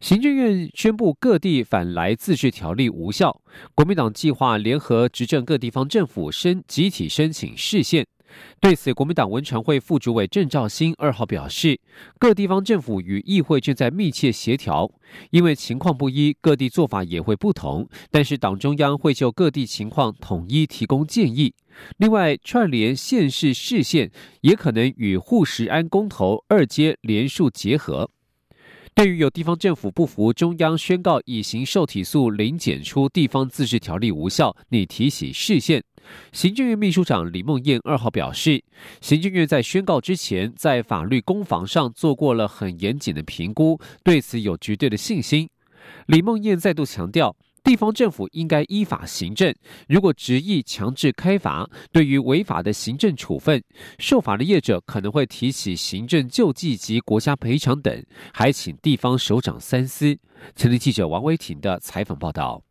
行政院宣布各地反来自治条例无效，国民党计划联合执政各地方政府申集体申请释宪。对此，国民党文传会副主委郑兆兴二号表示，各地方政府与议会正在密切协调，因为情况不一，各地做法也会不同，但是党中央会就各地情况统一提供建议。另外，串联县市市县也可能与护食安公投二阶联署结合。对于有地方政府不服中央宣告乙型受体素零检出地方自治条例无效，你提起视线。行政院秘书长李梦燕二号表示，行政院在宣告之前，在法律攻防上做过了很严谨的评估，对此有绝对的信心。李梦燕再度强调。地方政府应该依法行政，如果执意强制开罚，对于违法的行政处分，受罚的业者可能会提起行政救济及国家赔偿等，还请地方首长三思。前天记者王维婷的采访报道。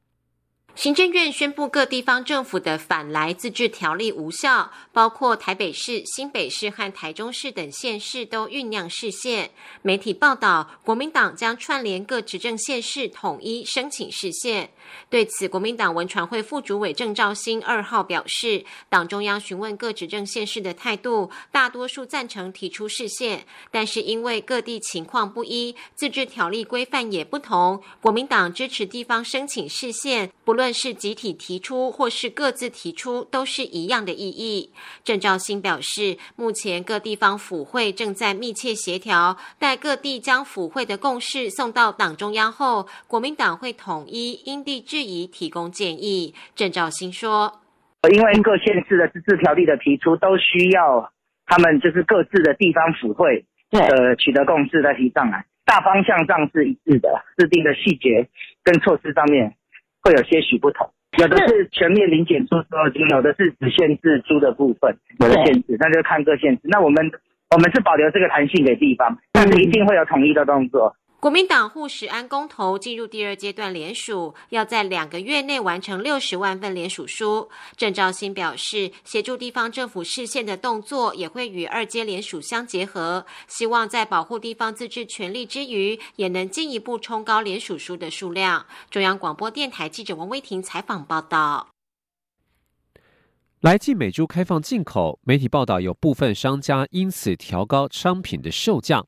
行政院宣布各地方政府的反来自治条例无效，包括台北市、新北市和台中市等县市都酝酿释宪。媒体报道，国民党将串联各执政县市，统一申请释宪。对此，国民党文传会副主委郑兆兴二号表示，党中央询问各执政县市的态度，大多数赞成提出释宪，但是因为各地情况不一，自治条例规范也不同，国民党支持地方申请释宪，不论。是集体提出或是各自提出，都是一样的意义。郑兆兴表示，目前各地方府会正在密切协调，待各地将府会的共识送到党中央后，国民党会统一因地制宜提供建议。郑兆兴说：“因为各县市的自治条例的提出，都需要他们就是各自的地方府会呃取得共识再提上来，大方向上是一致的，制定的细节跟措施上面。”会有些许不同，有的是全面零检出所有猪，有的是只限制猪的部分，有的限制，那就看各县市。那我们我们是保留这个弹性给地方，但是一定会有统一的动作。国民党护食安公投进入第二阶段联署，要在两个月内完成六十万份联署书。郑兆新表示，协助地方政府视线的动作也会与二阶联署相结合，希望在保护地方自治权利之余，也能进一步冲高联署书的数量。中央广播电台记者王威婷采访报道。来自美猪开放进口，媒体报道有部分商家因此调高商品的售价。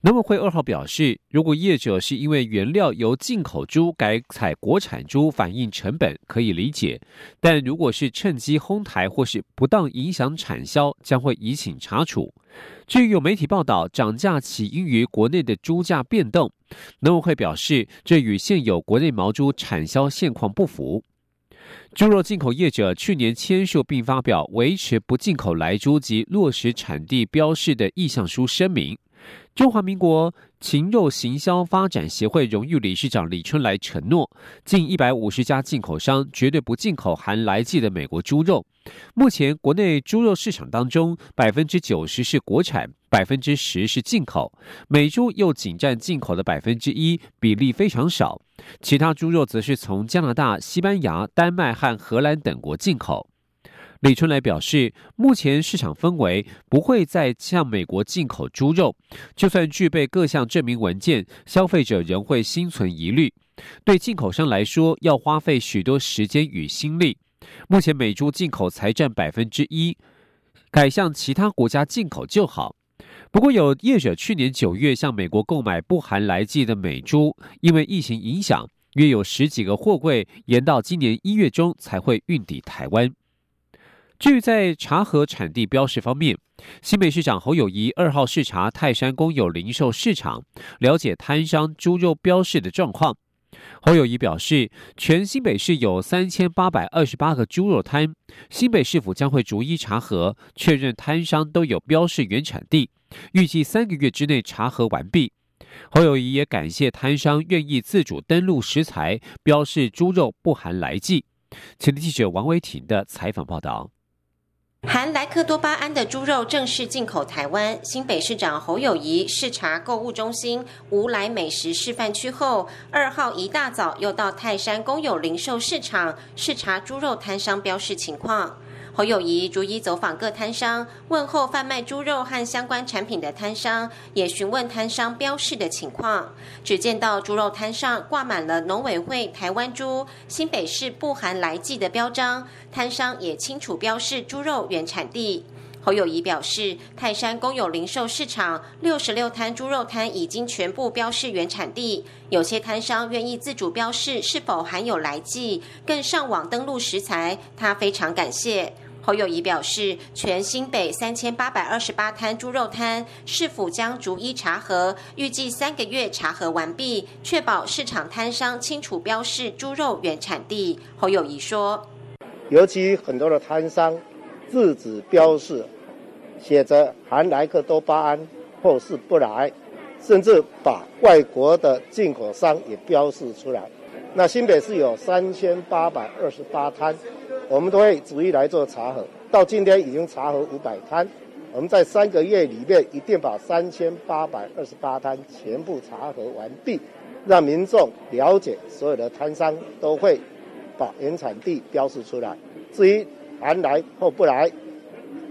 农委会二号表示，如果业者是因为原料由进口猪改采国产猪反映成本，可以理解；但如果是趁机哄抬或是不当影响产销，将会移请查处。至于有媒体报道涨价起因于国内的猪价变动，农委会表示，这与现有国内毛猪产销现况不符。猪肉进口业者去年签署并发表维持不进口来猪及落实产地标示的意向书声明。中华民国禽肉行销发展协会荣誉理事长李春来承诺，近一百五十家进口商绝对不进口含来剂的美国猪肉。目前国内猪肉市场当中，百分之九十是国产，百分之十是进口，美猪又仅占进口的百分之一，比例非常少。其他猪肉则是从加拿大、西班牙、丹麦和荷兰等国进口。李春来表示，目前市场氛围不会再向美国进口猪肉，就算具备各项证明文件，消费者仍会心存疑虑。对进口商来说，要花费许多时间与心力。目前美猪进口才占百分之一，改向其他国家进口就好。不过，有业者去年九月向美国购买不含来剂的美猪，因为疫情影响，约有十几个货柜延到今年一月中才会运抵台湾。至于在茶盒产地标识方面，新北市长侯友谊二号视察泰山公有零售市场，了解摊商猪肉标示的状况。侯友谊表示，全新北市有三千八百二十八个猪肉摊，新北市府将会逐一查核，确认摊商都有标示原产地，预计三个月之内查核完毕。侯友谊也感谢摊商愿意自主登录食材，标示猪肉不含来剂。前天记者王维婷的采访报道。含莱克多巴胺的猪肉正式进口台湾。新北市长侯友谊视察购物中心无来美食示范区后，二号一大早又到泰山公有零售市场视察猪肉摊商标示情况。侯友谊逐一走访各摊商，问候贩卖猪肉和相关产品的摊商，也询问摊商标示的情况。只见到猪肉摊上挂满了农委会台湾猪、新北市不含来记的标章，摊商也清楚标示猪肉原产地。侯友谊表示，泰山公有零售市场六十六摊猪肉摊已经全部标示原产地，有些摊商愿意自主标示是否含有来记，更上网登录食材，他非常感谢。侯友谊表示，全新北三千八百二十八摊猪肉摊，市府将逐一查核，预计三个月查核完毕，确保市场摊商清楚标示猪肉原产地。侯友谊说：“尤其很多的摊商自己标示，写着含莱克多巴胺或是不来，甚至把外国的进口商也标示出来。那新北市有三千八百二十八摊。”我们都会逐一来做查核，到今天已经查核五百摊，我们在三个月里面一定把三千八百二十八摊全部查核完毕，让民众了解所有的摊商都会把原产地标示出来。至于含来或不来，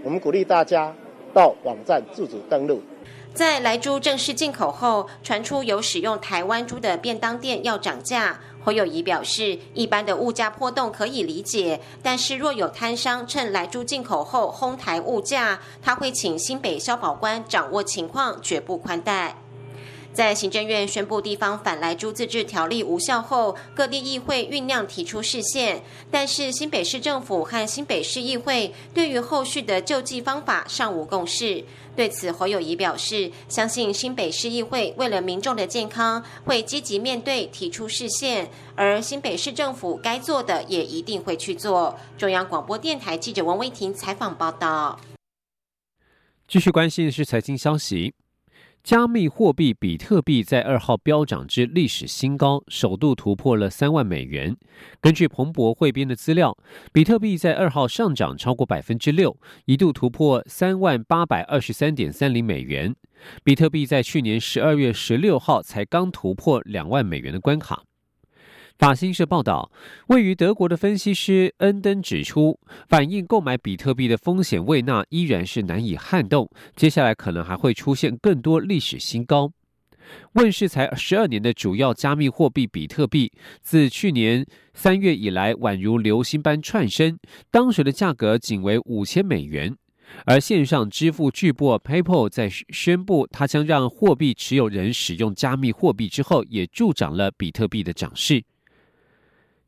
我们鼓励大家到网站自主登录。在来猪正式进口后，传出有使用台湾猪的便当店要涨价。侯友谊表示，一般的物价波动可以理解，但是若有摊商趁来猪进口后哄抬物价，他会请新北消保官掌握情况，绝不宽待。在行政院宣布地方反来猪自治条例无效后，各地议会酝酿提出视线，但是新北市政府和新北市议会对于后续的救济方法尚无共识。对此，侯友谊表示，相信新北市议会为了民众的健康，会积极面对提出视线，而新北市政府该做的也一定会去做。中央广播电台记者王威婷采访报道。继续关心的是财经消息。加密货币比特币在二号飙涨至历史新高，首度突破了三万美元。根据彭博汇编的资料，比特币在二号上涨超过百分之六，一度突破三万八百二十三点三零美元。比特币在去年十二月十六号才刚突破两万美元的关卡。法新社报道，位于德国的分析师恩登指出，反映购买比特币的风险未纳依然是难以撼动，接下来可能还会出现更多历史新高。问世才十二年的主要加密货币比特币，自去年三月以来宛如流星般窜升，当时的价格仅为五千美元。而线上支付巨擘 PayPal 在宣布它将让货币持有人使用加密货币之后，也助长了比特币的涨势。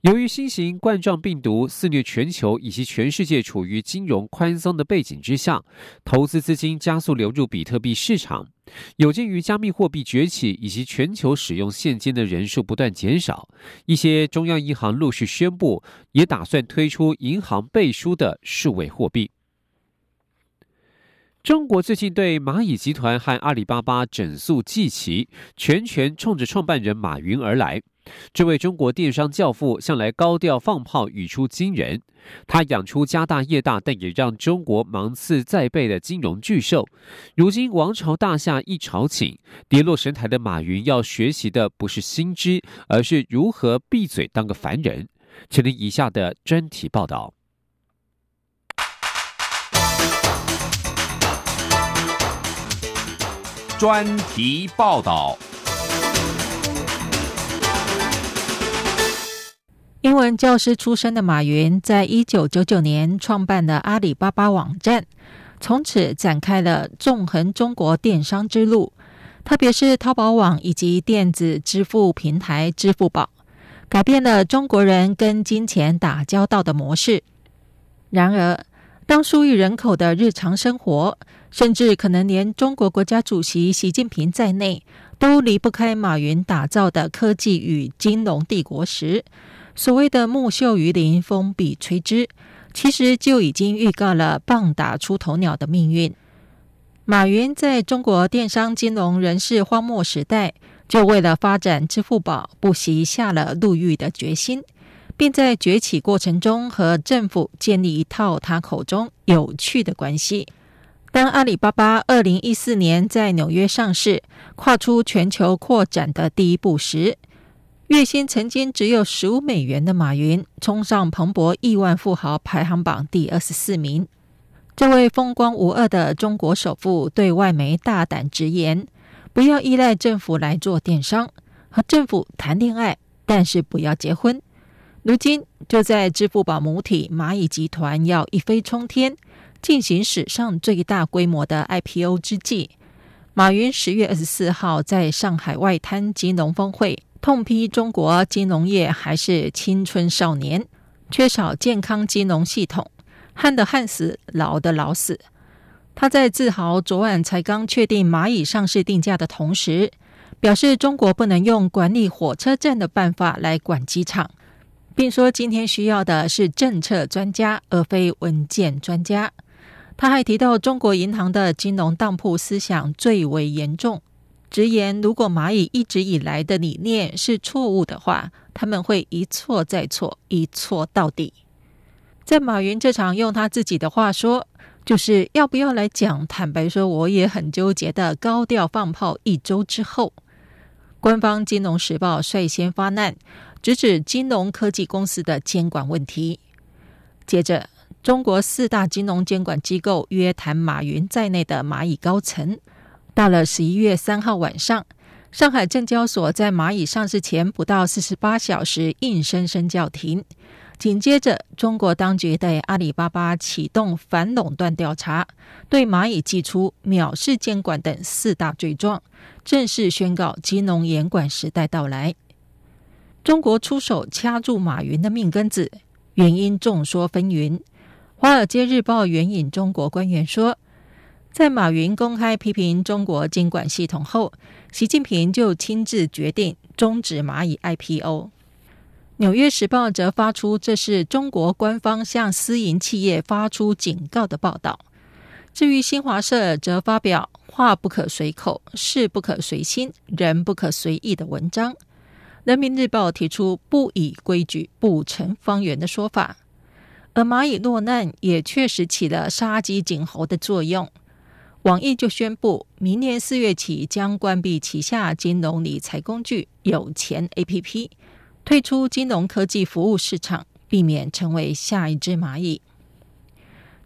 由于新型冠状病毒肆虐全球，以及全世界处于金融宽松的背景之下，投资资金加速流入比特币市场。有鉴于加密货币崛起以及全球使用现金的人数不断减少，一些中央银行陆续宣布，也打算推出银行背书的数位货币。中国最近对蚂蚁集团和阿里巴巴整肃祭旗，全权冲着创办人马云而来。这位中国电商教父向来高调放炮，语出惊人。他养出家大业大，但也让中国芒刺在背的金融巨兽。如今王朝大厦一朝寝，跌落神台的马云要学习的不是新知，而是如何闭嘴当个凡人。请听以下的专题报道。专题报道。英文教师出身的马云，在一九九九年创办了阿里巴巴网站，从此展开了纵横中国电商之路。特别是淘宝网以及电子支付平台支付宝，改变了中国人跟金钱打交道的模式。然而，当数亿人口的日常生活，甚至可能连中国国家主席习近平在内，都离不开马云打造的科技与金融帝国时，所谓的木秀于林，风必摧之，其实就已经预告了棒打出头鸟的命运。马云在中国电商金融人士荒漠时代，就为了发展支付宝，不惜下了入狱的决心，并在崛起过程中和政府建立一套他口中有趣的关系。当阿里巴巴二零一四年在纽约上市，跨出全球扩展的第一步时，月薪曾经只有十五美元的马云，冲上彭博亿万富豪排行榜第二十四名。这位风光无二的中国首富对外媒大胆直言。不要依赖政府来做电商，和政府谈恋爱，但是不要结婚。如今就在支付宝母体蚂蚁集团要一飞冲天，进行史上最大规模的 IPO 之际，马云十月二十四号在上海外滩金融峰会痛批中国金融业还是青春少年，缺少健康金融系统，旱的旱死，老的老死。他在自豪昨晚才刚确定蚂蚁上市定价的同时，表示中国不能用管理火车站的办法来管机场，并说今天需要的是政策专家而非文件专家。他还提到中国银行的金融当铺思想最为严重，直言如果蚂蚁一直以来的理念是错误的话，他们会一错再错，一错到底。在马云这场用他自己的话说。就是要不要来讲？坦白说，我也很纠结的。高调放炮一周之后，官方《金融时报》率先发难，直指金融科技公司的监管问题。接着，中国四大金融监管机构约谈马云在内的蚂蚁高层。到了十一月三号晚上，上海证交所在蚂蚁上市前不到四十八小时，硬生生叫停。紧接着，中国当局对阿里巴巴启动反垄断调查，对蚂蚁寄出藐视监管等四大罪状，正式宣告金融严管时代到来。中国出手掐住马云的命根子，原因众说纷纭。《华尔街日报》援引中国官员说，在马云公开批评中国监管系统后，习近平就亲自决定终止蚂蚁 IPO。《纽约时报》则发出这是中国官方向私营企业发出警告的报道。至于新华社，则发表“话不可随口，事不可随心，人不可随意”的文章。《人民日报》提出“不以规矩不成方圆”的说法。而蚂蚁落难也确实起了杀鸡儆猴的作用。网易就宣布，明年四月起将关闭旗下金融理财工具有钱 APP。退出金融科技服务市场，避免成为下一只蚂蚁。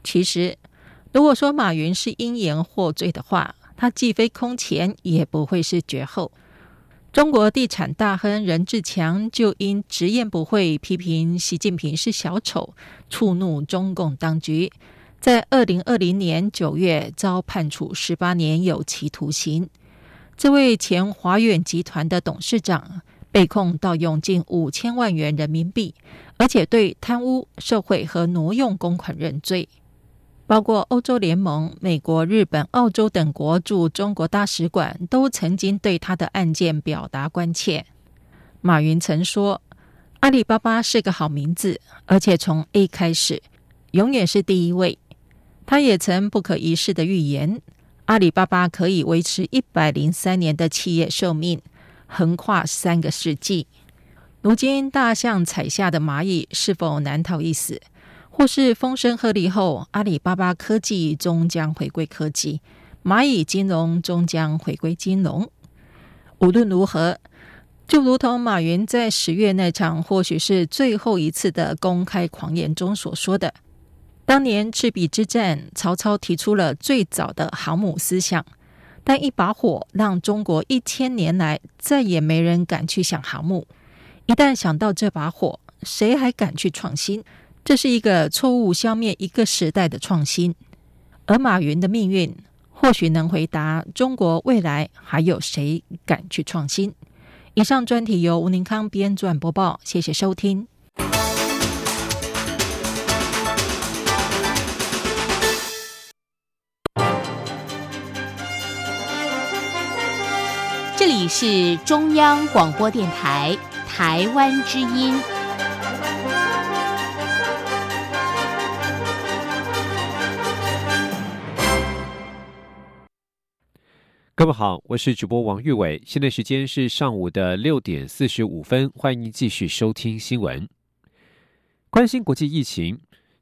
其实，如果说马云是因言获罪的话，他既非空前，也不会是绝后。中国地产大亨任志强就因直言不讳批评习近平是小丑，触怒中共当局，在二零二零年九月遭判处十八年有期徒刑。这位前华远集团的董事长。被控盗用近五千万元人民币，而且对贪污、受贿和挪用公款认罪。包括欧洲联盟、美国、日本、澳洲等国驻中国大使馆都曾经对他的案件表达关切。马云曾说：“阿里巴巴是个好名字，而且从 A 开始，永远是第一位。”他也曾不可一世的预言：阿里巴巴可以维持一百零三年的企业寿命。横跨三个世纪，如今大象踩下的蚂蚁是否难逃一死？或是风声鹤唳后，阿里巴巴科技终将回归科技，蚂蚁金融终将回归金融？无论如何，就如同马云在十月那场或许是最后一次的公开狂言中所说的：“当年赤壁之战，曹操提出了最早的航母思想。”但一把火让中国一千年来再也没人敢去想航母。一旦想到这把火，谁还敢去创新？这是一个错误消灭一个时代的创新。而马云的命运或许能回答：中国未来还有谁敢去创新？以上专题由吴宁康编撰播报，谢谢收听。是中央广播电台台湾之音。各位好，我是主播王玉伟，现在时间是上午的六点四十五分，欢迎继续收听新闻，关心国际疫情。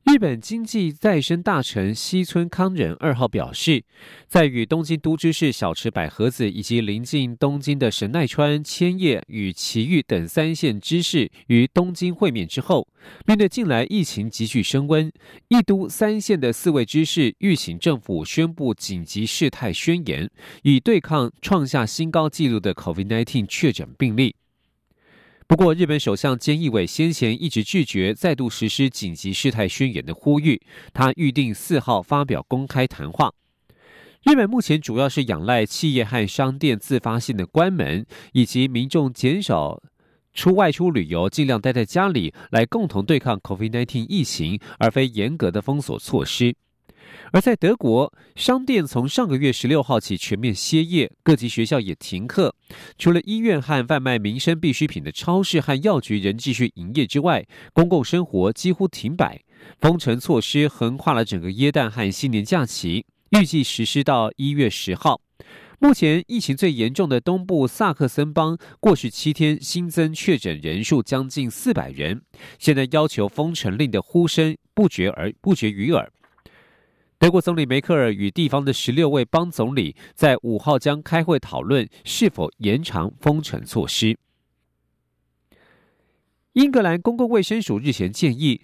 日本经济再生大臣西村康仁二号表示，在与东京都知事小池百合子以及临近东京的神奈川、千叶与埼玉等三县知事于东京会面之后，面对近来疫情急剧升温，一都三县的四位知事预请政府宣布紧急事态宣言，以对抗创下新高纪录的 COVID-19 确诊病例。不过，日本首相菅义伟先前一直拒绝再度实施紧急事态宣言的呼吁。他预定四号发表公开谈话。日本目前主要是仰赖企业和商店自发性的关门，以及民众减少出外出旅游，尽量待在家里，来共同对抗 COVID-19 疫情，而非严格的封锁措施。而在德国，商店从上个月十六号起全面歇业，各级学校也停课。除了医院和贩卖民生必需品的超市和药局仍继续营业之外，公共生活几乎停摆。封城措施横跨了整个耶诞和新年假期，预计实施到一月十号。目前疫情最严重的东部萨克森邦，过去七天新增确诊人数将近四百人。现在要求封城令的呼声不绝而不绝于耳。德国总理梅克尔与地方的十六位邦总理在五号将开会讨论是否延长封城措施。英格兰公共卫生署日前建议，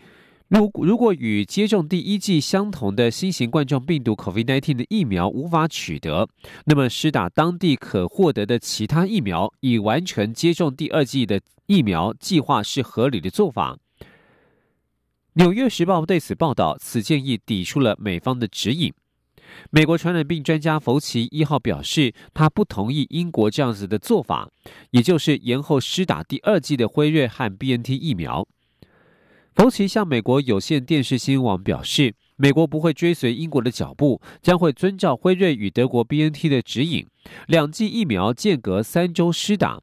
如如果与接种第一剂相同的新型冠状病毒 COVID-19 的疫苗无法取得，那么施打当地可获得的其他疫苗，以完成接种第二剂的疫苗计划是合理的做法。《纽约时报》对此报道，此建议抵触了美方的指引。美国传染病专家福奇一号表示，他不同意英国这样子的做法，也就是延后施打第二剂的辉瑞和 BNT 疫苗。福奇向美国有线电视新闻网表示，美国不会追随英国的脚步，将会遵照辉瑞与德国 BNT 的指引，两剂疫苗间隔三周施打。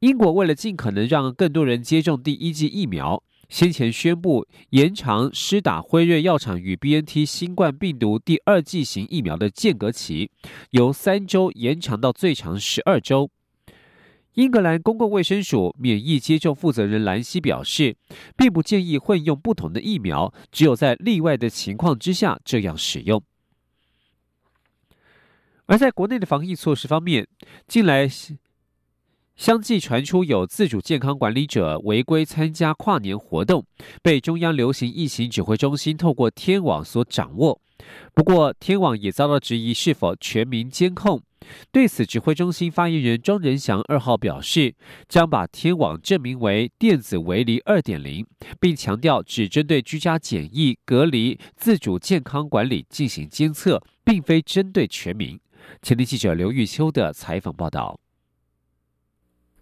英国为了尽可能让更多人接种第一剂疫苗。先前宣布延长施打辉瑞药厂与 BNT 新冠病毒第二剂型疫苗的间隔期，由三周延长到最长十二周。英格兰公共卫生署免疫接种负责人兰西表示，并不建议混用不同的疫苗，只有在例外的情况之下这样使用。而在国内的防疫措施方面，近来。相继传出有自主健康管理者违规参加跨年活动，被中央流行疫情指挥中心透过天网所掌握。不过，天网也遭到质疑是否全民监控。对此，指挥中心发言人庄仁祥二号表示，将把天网证明为电子围篱二点零，并强调只针对居家检疫、隔离、自主健康管理进行监测，并非针对全民。前天记者刘玉秋的采访报道。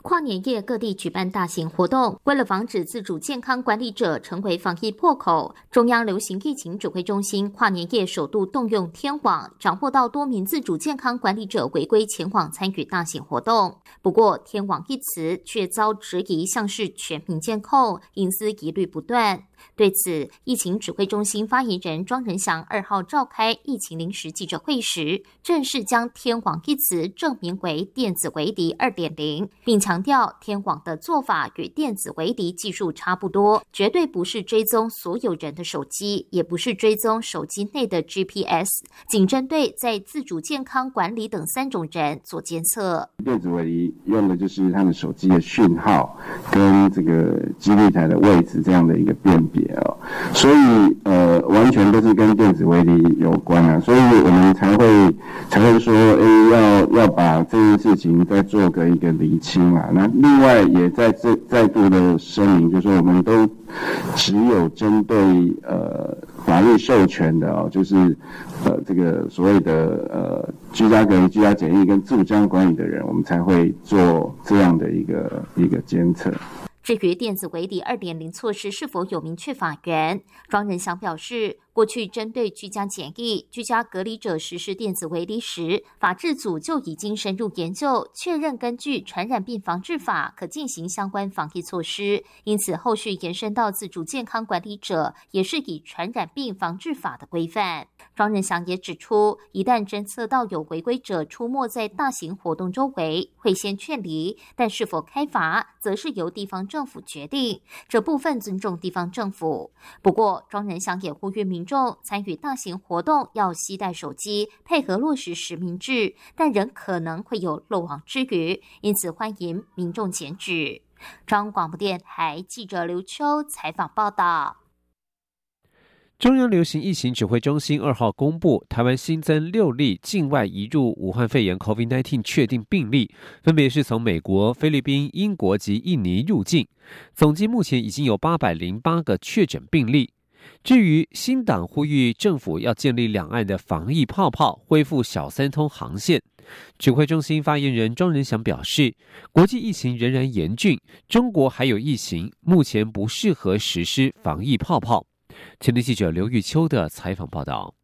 跨年夜各地举办大型活动，为了防止自主健康管理者成为防疫破口，中央流行疫情指挥中心跨年夜首度动用天网，掌握到多名自主健康管理者违规前往参与大型活动。不过，天网一词却遭质疑像是全民监控，隐私疑虑不断。对此，疫情指挥中心发言人庄仁祥二号召开疫情临时记者会时，正式将“天网”一词证明为电子围篱二点零，并强调天网的做法与电子围篱技术差不多，绝对不是追踪所有人的手机，也不是追踪手机内的 GPS，仅针对在自主健康管理等三种人做监测。电子围篱用的就是他们手机的讯号跟这个基地台的位置这样的一个辨。别哦，所以呃，完全都是跟电子围篱有关啊，所以我们才会才会说，哎，要要把这件事情再做个一个厘清啊。那另外也在再再度的声明，就是说我们都只有针对呃法律授权的哦，就是呃这个所谓的呃居家隔离、居家检疫跟自主健康管理的人，我们才会做这样的一个一个监测。至于电子围篱二点零措施是否有明确法源，庄仁祥表示，过去针对居家检疫、居家隔离者实施电子围篱时，法制组就已经深入研究，确认根据《传染病防治法》可进行相关防疫措施。因此，后续延伸到自主健康管理者，也是以《传染病防治法》的规范。庄仁祥也指出，一旦侦测到有违规者出没在大型活动周围，会先劝离，但是否开罚，则是由地方政府决定。这部分尊重地方政府。不过，庄仁祥也呼吁民众参与大型活动要携带手机，配合落实实名制，但仍可能会有漏网之鱼，因此欢迎民众检举。中央广播电台记者刘秋采访报道。中央流行疫情指挥中心二号公布，台湾新增六例境外移入武汉肺炎 （COVID-19） 确定病例，分别是从美国、菲律宾、英国及印尼入境。总计目前已经有八百零八个确诊病例。至于新党呼吁政府要建立两岸的防疫泡泡，恢复小三通航线，指挥中心发言人庄仁祥表示，国际疫情仍然严峻，中国还有疫情，目前不适合实施防疫泡泡。前天记者刘玉秋的采访报道。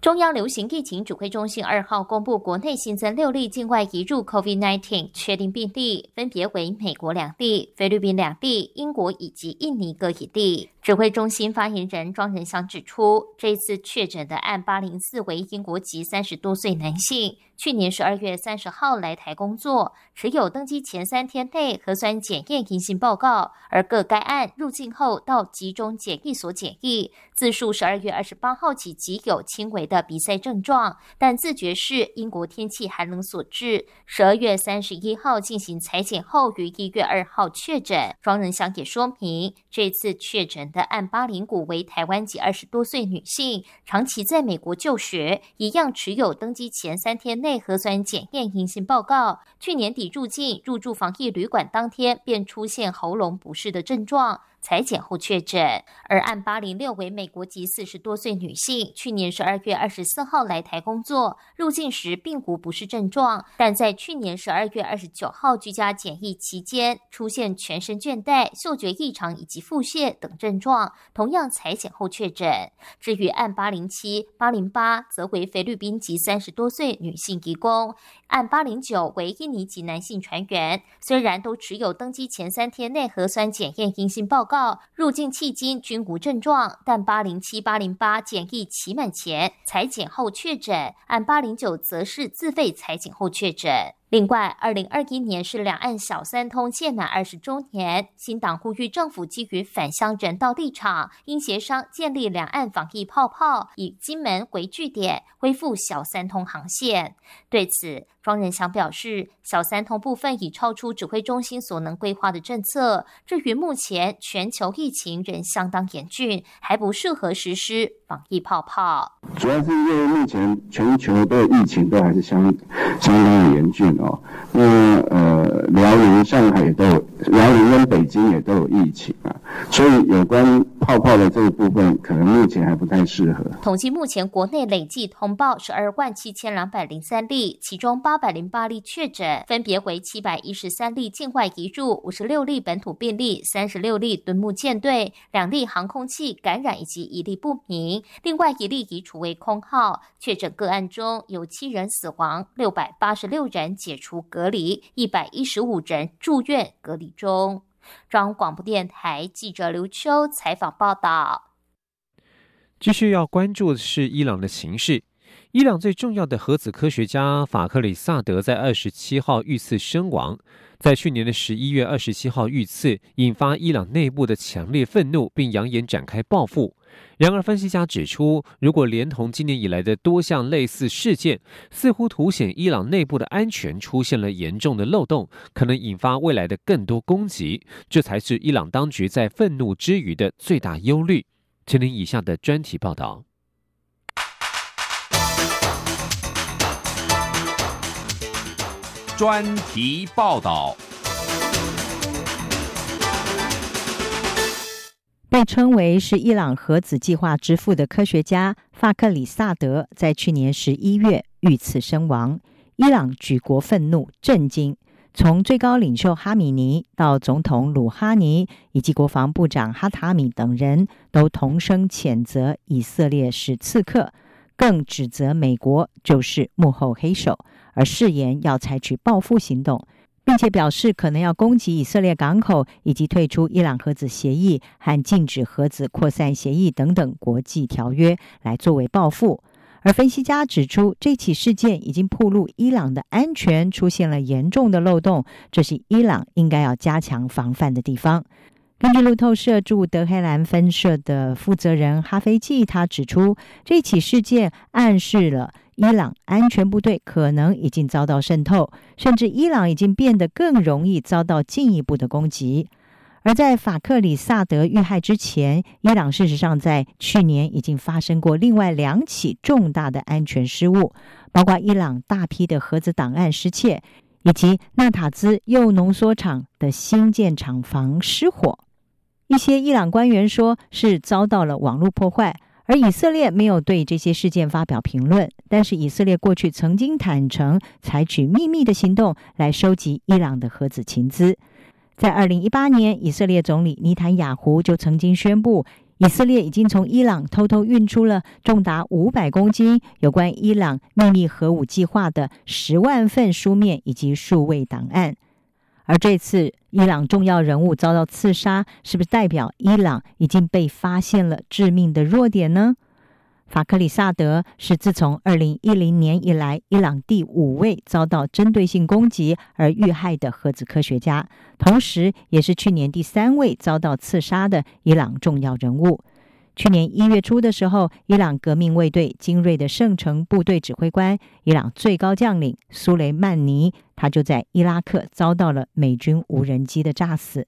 中央流行疫情指挥中心二号公布，国内新增六例境外移入 COVID-19 确定病例，分别为美国两地、菲律宾两地、英国以及印尼各一例。指挥中心发言人庄仁祥指出，这次确诊的案八零四为英国籍三十多岁男性，去年十二月三十号来台工作，持有登机前三天内核酸检验阴性报告，而各该案入境后到集中检疫所检疫，自述十二月二十八号起即有轻微的鼻塞症状，但自觉是英国天气寒冷所致。十二月三十一号进行裁剪后，于一月二号确诊。庄仁祥也说明，这次确诊。的案八零股为台湾籍二十多岁女性，长期在美国就学，一样持有登机前三天内核酸检验阴性报告。去年底入境入住防疫旅馆当天便出现喉咙不适的症状。裁剪后确诊，而案八零六为美国籍四十多岁女性，去年十二月二十四号来台工作，入境时并无不适症状，但在去年十二月二十九号居家检疫期间出现全身倦怠、嗅觉异常以及腹泻等症状，同样裁剪后确诊。至于案八零七、八零八，则为菲律宾籍三十多岁女性移工，案八零九为印尼籍男性船员，虽然都持有登机前三天内核酸检验阴性报告。告入境迄今均无症状，但八零七、八零八检疫期满前裁检后确诊，按八零九则是自费裁检后确诊。另外，二零二一年是两岸小三通届满二十周年，新党呼吁政府基于返乡人道立场，应协商建立两岸防疫泡泡，以金门为据点，恢复小三通航线。对此，庄仁祥表示，小三通部分已超出指挥中心所能规划的政策。至于目前全球疫情仍相当严峻，还不适合实施防疫泡泡。主要是因为目前全球的疫情都还是相相当的严峻。哦，那呃，辽宁、上海也都有，辽宁跟北京也都有疫情啊，所以有关泡泡的这个部分，可能目前还不太适合。统计目前国内累计通报十二万七千两百零三例，其中八百零八例确诊，分别为七百一十三例境外移入，五十六例本土病例，三十六例敦木舰队，两例航空器感染以及一例不明，另外一例已处为空号。确诊个案中有七人死亡，六百八十六人解。解除隔离，一百一十五人住院隔离中。中央广播电台记者刘秋采访报道。继续要关注的是伊朗的形势。伊朗最重要的核子科学家法克里萨德在二十七号遇刺身亡。在去年的十一月二十七号遇刺，引发伊朗内部的强烈愤怒，并扬言展开报复。然而，分析家指出，如果连同今年以来的多项类似事件，似乎凸显伊朗内部的安全出现了严重的漏洞，可能引发未来的更多攻击。这才是伊朗当局在愤怒之余的最大忧虑。请听以下的专题报道。专题报道。被称为是伊朗核子计划之父的科学家法克里萨德，在去年十一月遇刺身亡。伊朗举国愤怒震惊，从最高领袖哈米尼到总统鲁哈尼以及国防部长哈塔米等人都同声谴责以色列是刺客，更指责美国就是幕后黑手，而誓言要采取报复行动，并且表示可能要攻击以色列港口以及退出伊朗核子协议和禁止核子扩散协议等等国际条约来作为报复。而分析家指出，这起事件已经暴露伊朗的安全出现了严重的漏洞，这是伊朗应该要加强防范的地方。根据路透社驻德黑兰分社的负责人哈菲季，他指出，这起事件暗示了伊朗安全部队可能已经遭到渗透，甚至伊朗已经变得更容易遭到进一步的攻击。而在法克里萨德遇害之前，伊朗事实上在去年已经发生过另外两起重大的安全失误，包括伊朗大批的核子档案失窃，以及纳塔兹铀浓缩厂的新建厂房失火。一些伊朗官员说是遭到了网络破坏，而以色列没有对这些事件发表评论。但是以色列过去曾经坦诚采取秘密的行动来收集伊朗的核子情资。在二零一八年，以色列总理尼坦雅胡就曾经宣布，以色列已经从伊朗偷偷运出了重达五百公斤有关伊朗秘密核武计划的十万份书面以及数位档案。而这次伊朗重要人物遭到刺杀，是不是代表伊朗已经被发现了致命的弱点呢？法克里萨德是自从二零一零年以来，伊朗第五位遭到针对性攻击而遇害的核子科学家，同时也是去年第三位遭到刺杀的伊朗重要人物。去年一月初的时候，伊朗革命卫队精锐的圣城部队指挥官、伊朗最高将领苏雷曼尼，他就在伊拉克遭到了美军无人机的炸死。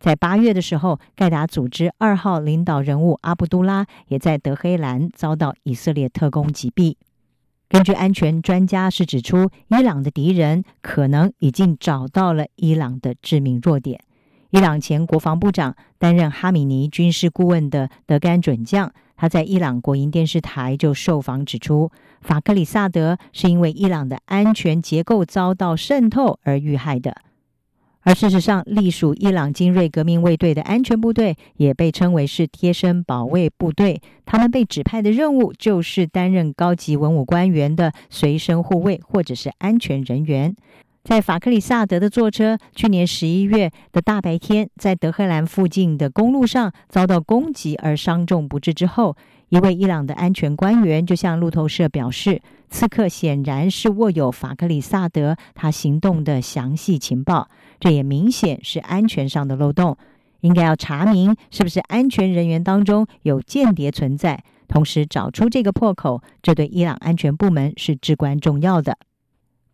在八月的时候，盖达组织二号领导人物阿卜杜拉也在德黑兰遭到以色列特工击毙。根据安全专家是指出，伊朗的敌人可能已经找到了伊朗的致命弱点。伊朗前国防部长、担任哈米尼军事顾问的德甘准将，他在伊朗国营电视台就受访指出，法克里萨德是因为伊朗的安全结构遭到渗透而遇害的。而事实上，隶属伊朗精锐革命卫队的安全部队也被称为是贴身保卫部队。他们被指派的任务就是担任高级文武官员的随身护卫或者是安全人员。在法克里萨德的坐车，去年十一月的大白天，在德黑兰附近的公路上遭到攻击而伤重不治之后，一位伊朗的安全官员就向路透社表示，刺客显然是握有法克里萨德他行动的详细情报。这也明显是安全上的漏洞，应该要查明是不是安全人员当中有间谍存在，同时找出这个破口，这对伊朗安全部门是至关重要的。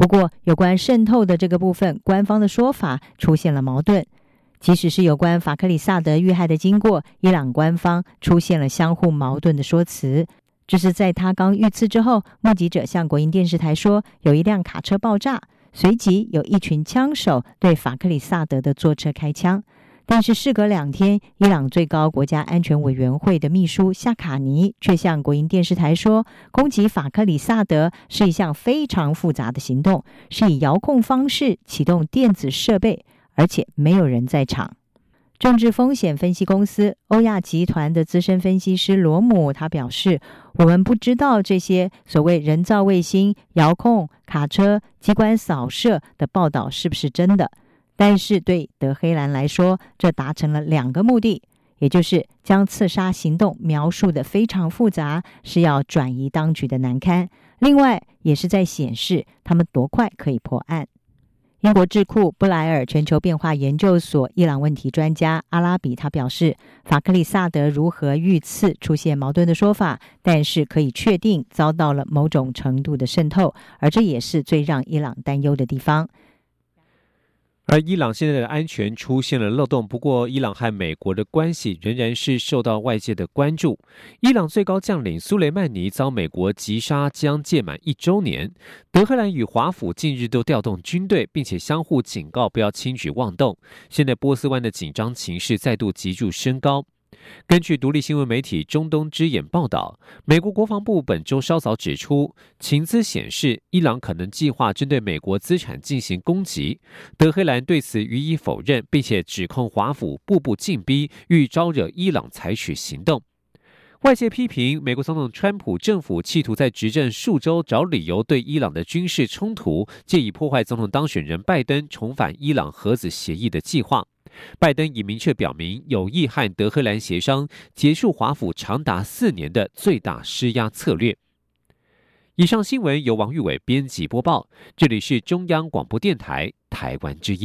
不过，有关渗透的这个部分，官方的说法出现了矛盾。即使是有关法克里萨德遇害的经过，伊朗官方出现了相互矛盾的说辞。这是在他刚遇刺之后，目击者向国营电视台说，有一辆卡车爆炸。随即有一群枪手对法克里萨德的坐车开枪，但是事隔两天，伊朗最高国家安全委员会的秘书夏卡尼却向国营电视台说，攻击法克里萨德是一项非常复杂的行动，是以遥控方式启动电子设备，而且没有人在场。政治风险分析公司欧亚集团的资深分析师罗姆他表示：“我们不知道这些所谓人造卫星、遥控卡车、机关扫射的报道是不是真的。但是对德黑兰来说，这达成了两个目的，也就是将刺杀行动描述的非常复杂，是要转移当局的难堪；另外，也是在显示他们多快可以破案。”英国智库布莱尔全球变化研究所伊朗问题专家阿拉比他表示，法克里萨德如何遇刺出现矛盾的说法，但是可以确定遭到了某种程度的渗透，而这也是最让伊朗担忧的地方。而伊朗现在的安全出现了漏洞，不过伊朗和美国的关系仍然是受到外界的关注。伊朗最高将领苏雷曼尼遭美国击杀将届满一周年，德黑兰与华府近日都调动军队，并且相互警告不要轻举妄动。现在波斯湾的紧张情势再度急剧升高。根据独立新闻媒体中东之眼报道，美国国防部本周稍早指出，情资显示伊朗可能计划针对美国资产进行攻击。德黑兰对此予以否认，并且指控华府步步进逼，欲招惹伊朗采取行动。外界批评美国总统川普政府企图在执政数周找理由对伊朗的军事冲突，借以破坏总统当选人拜登重返伊朗核子协议的计划。拜登已明确表明有意和德黑兰协商结束华府长达四年的最大施压策略。以上新闻由王玉伟编辑播报，这里是中央广播电台台湾之音。